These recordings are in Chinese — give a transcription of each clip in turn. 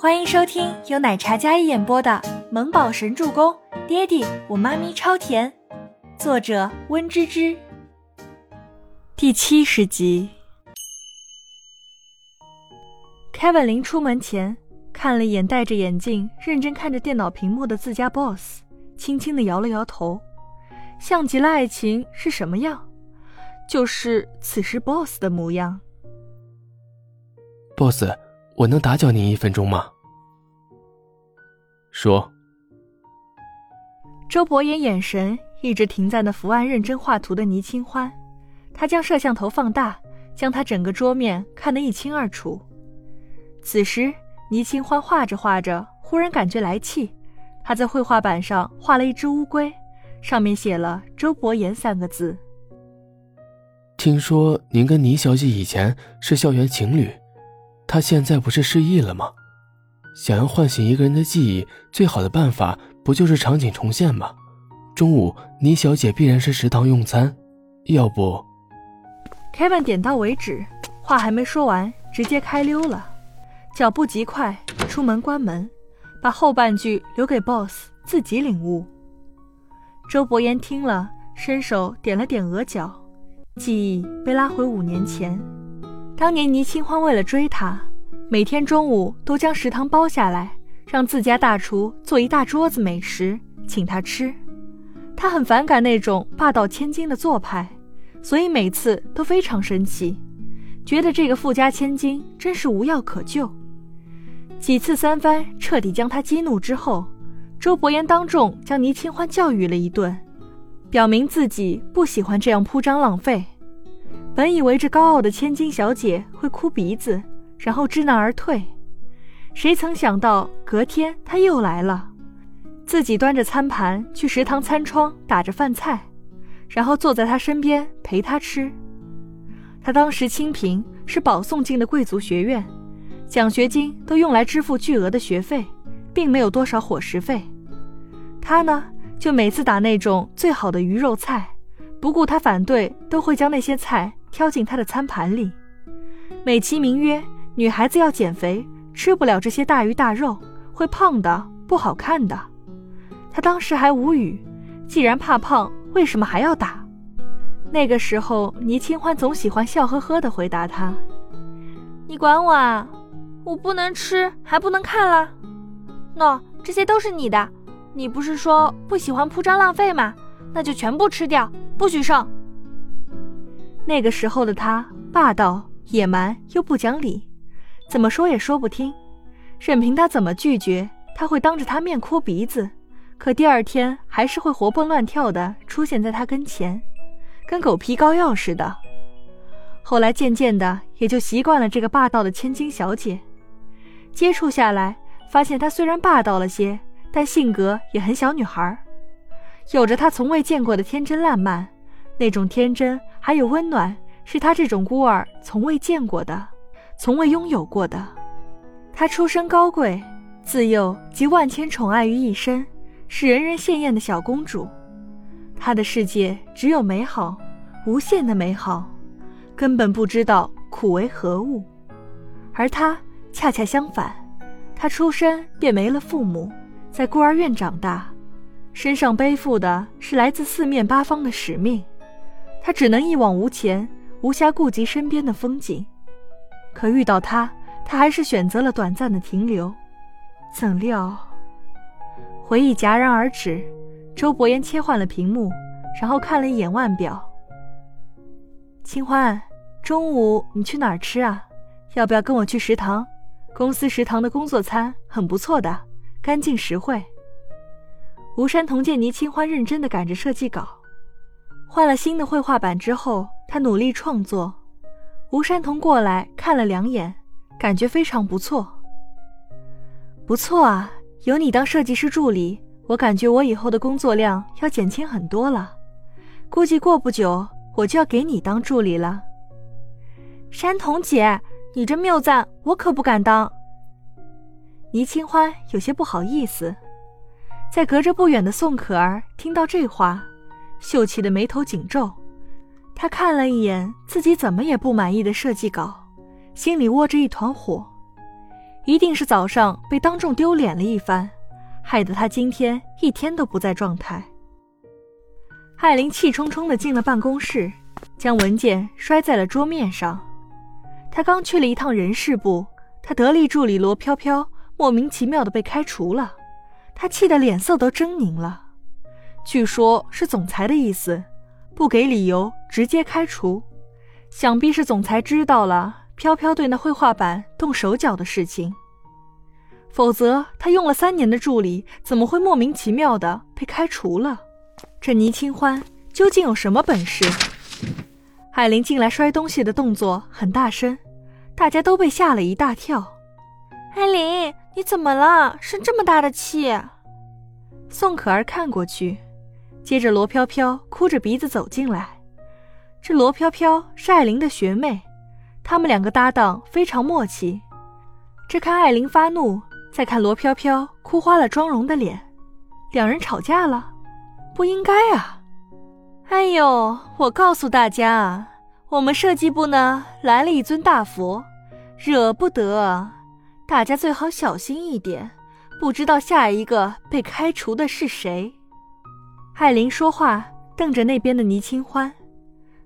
欢迎收听由奶茶嘉一演播的《萌宝神助攻》，爹地我妈咪超甜，作者温芝芝。第七十集。Kevin 临出门前看了一眼戴着眼镜、认真看着电脑屏幕的自家 boss，轻轻的摇了摇头，像极了爱情是什么样，就是此时 boss 的模样。boss。我能打搅您一分钟吗？说。周伯言眼神一直停在那伏案认真画图的倪清欢，他将摄像头放大，将他整个桌面看得一清二楚。此时，倪清欢画着画着，忽然感觉来气，他在绘画板上画了一只乌龟，上面写了“周伯言”三个字。听说您跟倪小姐以前是校园情侣。他现在不是失忆了吗？想要唤醒一个人的记忆，最好的办法不就是场景重现吗？中午倪小姐必然是食堂用餐，要不？Kevin 点到为止，话还没说完，直接开溜了，脚步极快，出门关门，把后半句留给 Boss 自己领悟。周伯言听了，伸手点了点额角，记忆被拉回五年前。当年倪清欢为了追他，每天中午都将食堂包下来，让自家大厨做一大桌子美食请他吃。他很反感那种霸道千金的做派，所以每次都非常生气，觉得这个富家千金真是无药可救。几次三番彻底将他激怒之后，周伯言当众将倪清欢教育了一顿，表明自己不喜欢这样铺张浪费。本以为这高傲的千金小姐会哭鼻子，然后知难而退，谁曾想到隔天她又来了，自己端着餐盘去食堂餐窗打着饭菜，然后坐在她身边陪她吃。她当时清贫，是保送进的贵族学院，奖学金都用来支付巨额的学费，并没有多少伙食费。他呢，就每次打那种最好的鱼肉菜，不顾他反对，都会将那些菜。挑进他的餐盘里，美其名曰女孩子要减肥，吃不了这些大鱼大肉，会胖的，不好看的。他当时还无语，既然怕胖，为什么还要打？那个时候，倪清欢总喜欢笑呵呵的回答他：“你管我啊？我不能吃，还不能看了。喏，这些都是你的，你不是说不喜欢铺张浪费吗？那就全部吃掉，不许剩。”那个时候的他霸道、野蛮又不讲理，怎么说也说不听，任凭他怎么拒绝，他会当着他面哭鼻子，可第二天还是会活蹦乱跳的出现在他跟前，跟狗皮膏药似的。后来渐渐的也就习惯了这个霸道的千金小姐，接触下来发现她虽然霸道了些，但性格也很小女孩，有着她从未见过的天真烂漫，那种天真。还有温暖，是他这种孤儿从未见过的，从未拥有过的。他出身高贵，自幼集万千宠爱于一身，是人人羡艳的小公主。她的世界只有美好，无限的美好，根本不知道苦为何物。而他恰恰相反，他出生便没了父母，在孤儿院长大，身上背负的是来自四面八方的使命。他只能一往无前，无暇顾及身边的风景。可遇到他，他还是选择了短暂的停留。怎料，回忆戛然而止。周伯言切换了屏幕，然后看了一眼腕表。清欢，中午你去哪儿吃啊？要不要跟我去食堂？公司食堂的工作餐很不错的，干净实惠。吴山同见倪清欢认真的赶着设计稿。换了新的绘画板之后，他努力创作。吴山童过来看了两眼，感觉非常不错。不错啊，有你当设计师助理，我感觉我以后的工作量要减轻很多了。估计过不久我就要给你当助理了。山童姐，你这谬赞，我可不敢当。倪清欢有些不好意思，在隔着不远的宋可儿听到这话。秀气的眉头紧皱，他看了一眼自己怎么也不满意的设计稿，心里窝着一团火。一定是早上被当众丢脸了一番，害得他今天一天都不在状态。艾琳气冲冲地进了办公室，将文件摔在了桌面上。她刚去了一趟人事部，她得力助理罗飘飘莫名其妙地被开除了，她气得脸色都狰狞了。据说，是总裁的意思，不给理由直接开除。想必是总裁知道了飘飘对那绘画板动手脚的事情，否则他用了三年的助理怎么会莫名其妙的被开除了？这倪清欢究竟有什么本事？艾琳进来摔东西的动作很大声，大家都被吓了一大跳。艾琳，你怎么了？生这么大的气？宋可儿看过去，接着罗飘飘哭着鼻子走进来。这罗飘飘是艾琳的学妹，他们两个搭档非常默契。这看艾琳发怒，再看罗飘飘哭花了妆容的脸，两人吵架了，不应该啊！哎呦，我告诉大家啊，我们设计部呢来了一尊大佛，惹不得，大家最好小心一点，不知道下一个被开除的是谁。艾琳说话，瞪着那边的倪清欢。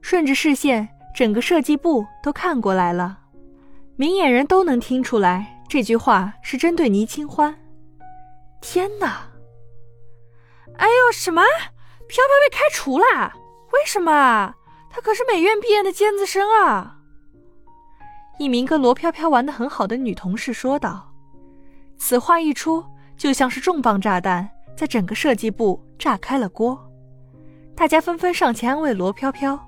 顺着视线，整个设计部都看过来了，明眼人都能听出来这句话是针对倪清欢。天哪！哎呦，什么？飘飘被开除啦？为什么？她可是美院毕业的尖子生啊！一名跟罗飘飘玩的很好的女同事说道。此话一出，就像是重磅炸弹，在整个设计部炸开了锅。大家纷纷上前安慰罗飘飘。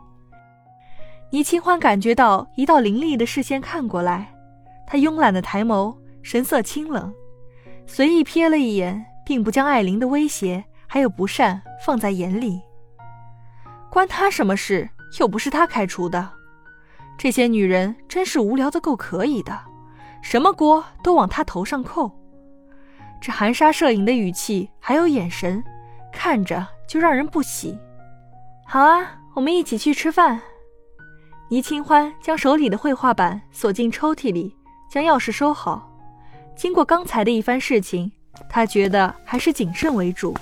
倪清欢感觉到一道凌厉的视线看过来，他慵懒的抬眸，神色清冷，随意瞥了一眼，并不将艾琳的威胁还有不善放在眼里。关他什么事？又不是他开除的。这些女人真是无聊的够可以的，什么锅都往他头上扣。这含沙射影的语气还有眼神，看着就让人不喜。好啊，我们一起去吃饭。倪清欢将手里的绘画板锁进抽屉里，将钥匙收好。经过刚才的一番事情，他觉得还是谨慎为主。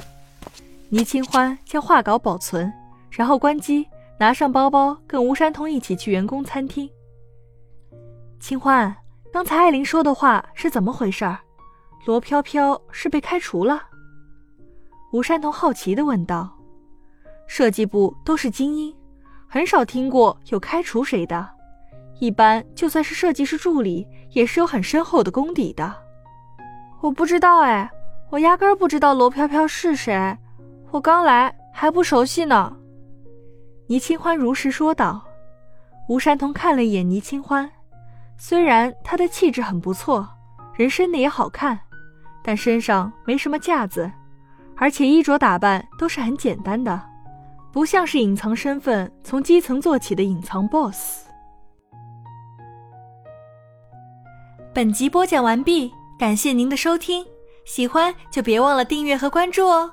倪清欢将画稿保存，然后关机，拿上包包，跟吴山童一起去员工餐厅。清欢，刚才艾琳说的话是怎么回事？罗飘飘是被开除了？吴山童好奇的问道。设计部都是精英。很少听过有开除谁的，一般就算是设计师助理，也是有很深厚的功底的。我不知道哎，我压根儿不知道罗飘飘是谁，我刚来还不熟悉呢。倪清欢如实说道。吴山童看了一眼倪清欢，虽然她的气质很不错，人生的也好看，但身上没什么架子，而且衣着打扮都是很简单的。不像是隐藏身份、从基层做起的隐藏 boss。本集播讲完毕，感谢您的收听，喜欢就别忘了订阅和关注哦。